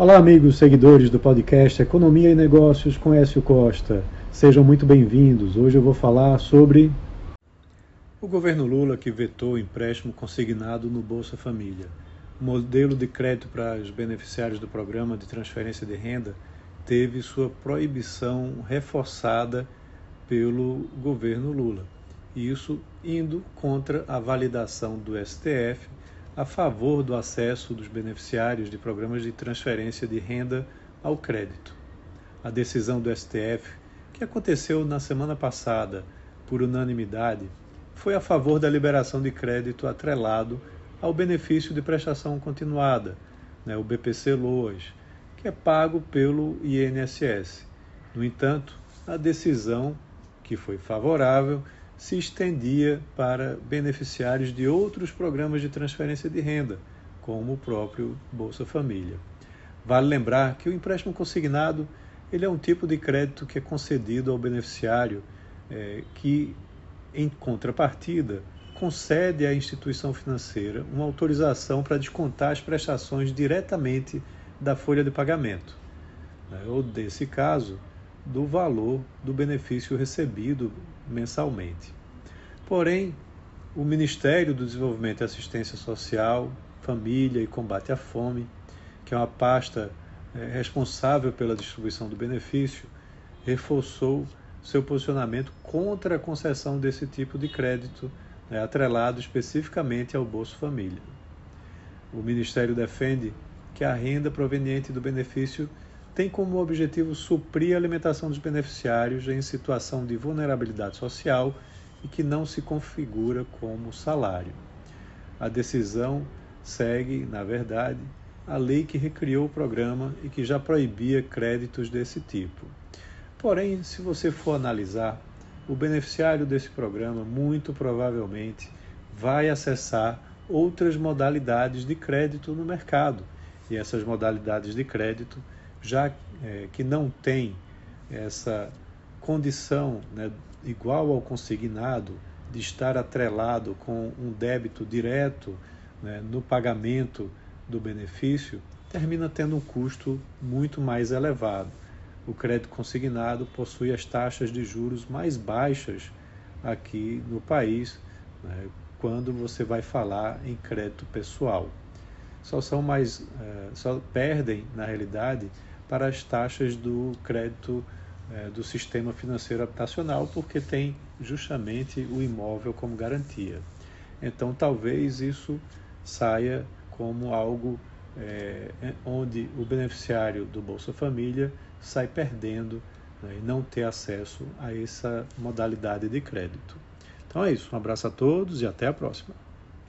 Olá, amigos seguidores do podcast Economia e Negócios com Écio Costa. Sejam muito bem-vindos. Hoje eu vou falar sobre o governo Lula que vetou o empréstimo consignado no Bolsa Família. O modelo de crédito para os beneficiários do programa de transferência de renda teve sua proibição reforçada pelo governo Lula. Isso indo contra a validação do STF a favor do acesso dos beneficiários de programas de transferência de renda ao crédito. A decisão do STF, que aconteceu na semana passada por unanimidade, foi a favor da liberação de crédito atrelado ao benefício de prestação continuada, né, o BPC Loas, que é pago pelo INSS. No entanto, a decisão, que foi favorável, se estendia para beneficiários de outros programas de transferência de renda, como o próprio Bolsa Família. Vale lembrar que o empréstimo consignado ele é um tipo de crédito que é concedido ao beneficiário é, que, em contrapartida, concede à instituição financeira uma autorização para descontar as prestações diretamente da folha de pagamento, né, ou, desse caso, do valor do benefício recebido mensalmente. Porém, o Ministério do Desenvolvimento e Assistência Social, Família e Combate à Fome, que é uma pasta é, responsável pela distribuição do benefício, reforçou seu posicionamento contra a concessão desse tipo de crédito, né, atrelado especificamente ao Bolsa Família. O Ministério defende que a renda proveniente do benefício tem como objetivo suprir a alimentação dos beneficiários em situação de vulnerabilidade social e que não se configura como salário. A decisão segue, na verdade, a lei que recriou o programa e que já proibia créditos desse tipo. Porém, se você for analisar, o beneficiário desse programa muito provavelmente vai acessar outras modalidades de crédito no mercado. E essas modalidades de crédito já é, que não tem essa condição né, igual ao consignado de estar atrelado com um débito direto né, no pagamento do benefício, termina tendo um custo muito mais elevado. O crédito consignado possui as taxas de juros mais baixas aqui no país, né, quando você vai falar em crédito pessoal. Só são mais, é, só perdem na realidade para as taxas do crédito é, do sistema financeiro habitacional, porque tem justamente o imóvel como garantia. Então, talvez isso saia como algo é, onde o beneficiário do Bolsa Família sai perdendo né, e não ter acesso a essa modalidade de crédito. Então é isso. Um abraço a todos e até a próxima.